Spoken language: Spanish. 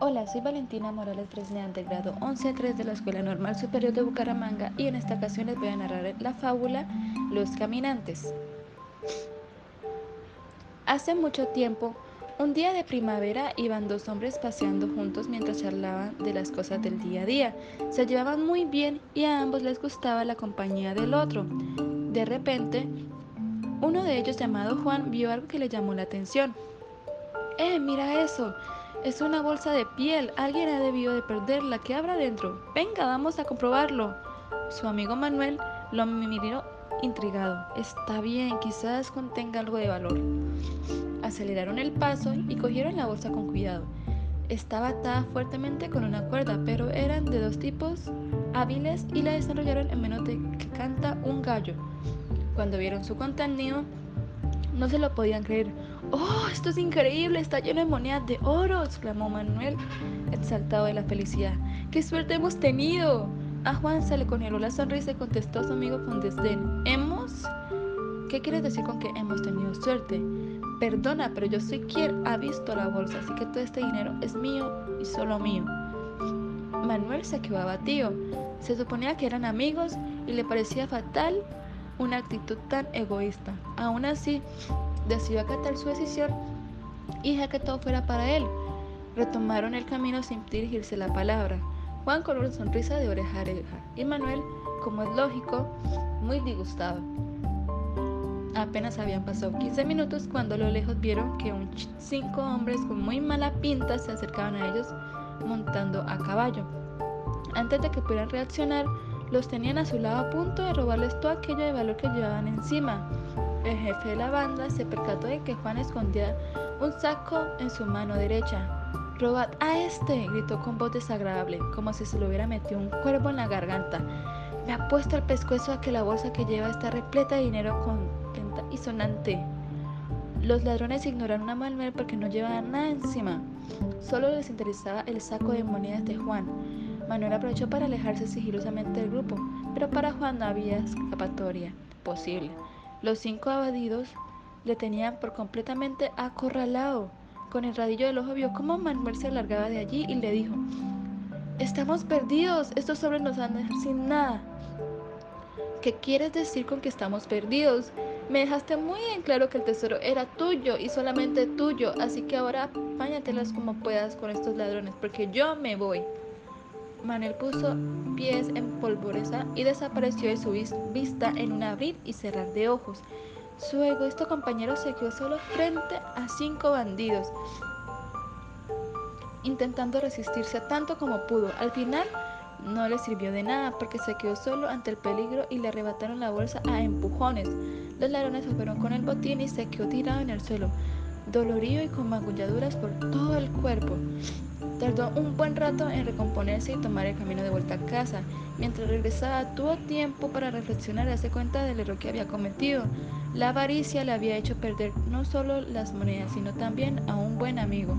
Hola, soy Valentina Morales Fresnean de grado 11-3 de la Escuela Normal Superior de Bucaramanga y en esta ocasión les voy a narrar la fábula Los Caminantes. Hace mucho tiempo, un día de primavera iban dos hombres paseando juntos mientras charlaban de las cosas del día a día. Se llevaban muy bien y a ambos les gustaba la compañía del otro. De repente, uno de ellos llamado Juan vio algo que le llamó la atención. ¡Eh, mira eso! Es una bolsa de piel. Alguien ha debido de perderla. ¿Qué habrá dentro? Venga, vamos a comprobarlo. Su amigo Manuel lo miró intrigado. Está bien, quizás contenga algo de valor. Aceleraron el paso y cogieron la bolsa con cuidado. Estaba atada fuertemente con una cuerda, pero eran de dos tipos hábiles y la desarrollaron en menos que canta un gallo. Cuando vieron su contenido, no se lo podían creer. ¡Oh, esto es increíble! Está lleno de monedas de oro, exclamó Manuel, exaltado de la felicidad. ¡Qué suerte hemos tenido! A Juan se le congeló la sonrisa y contestó a su amigo con desdén. ¿Hemos? ¿Qué quieres decir con que hemos tenido suerte? Perdona, pero yo soy quien ha visto la bolsa, así que todo este dinero es mío y solo mío. Manuel se quedó abatido. Se suponía que eran amigos y le parecía fatal una actitud tan egoísta. Aún así, decidió acatar su decisión y dejar que todo fuera para él. Retomaron el camino sin dirigirse la palabra. Juan con una sonrisa de oreja a oreja y Manuel, como es lógico, muy disgustado. Apenas habían pasado 15 minutos cuando a lo lejos vieron que un cinco hombres con muy mala pinta se acercaban a ellos montando a caballo. Antes de que pudieran reaccionar, los tenían a su lado a punto de robarles todo aquello de valor que llevaban encima. El jefe de la banda se percató de que Juan escondía un saco en su mano derecha. ¡Robad a este! gritó con voz desagradable, como si se le hubiera metido un cuervo en la garganta. Me ha puesto al pescuezo a que la bolsa que lleva está repleta de dinero contenta y sonante. Los ladrones ignoraron a Manuel porque no llevaban nada encima. Solo les interesaba el saco de monedas de Juan. Manuel aprovechó para alejarse sigilosamente del grupo, pero para Juan no había escapatoria posible. Los cinco abadidos le tenían por completamente acorralado. Con el radillo del ojo vio cómo Manuel se alargaba de allí y le dijo, Estamos perdidos, estos hombres nos van a dejar sin nada. ¿Qué quieres decir con que estamos perdidos? Me dejaste muy en claro que el tesoro era tuyo y solamente tuyo, así que ahora páñatelas como puedas con estos ladrones, porque yo me voy. Manuel puso pies en polvoreza y desapareció de su vista en un abrir y cerrar de ojos. Su egoísta compañero se quedó solo frente a cinco bandidos, intentando resistirse tanto como pudo. Al final no le sirvió de nada porque se quedó solo ante el peligro y le arrebataron la bolsa a empujones. Los ladrones se fueron con el botín y se quedó tirado en el suelo, dolorido y con magulladuras por todo el cuerpo. Tardó un buen rato en recomponerse y tomar el camino de vuelta a casa. Mientras regresaba tuvo tiempo para reflexionar y darse cuenta del error que había cometido. La avaricia le había hecho perder no solo las monedas, sino también a un buen amigo.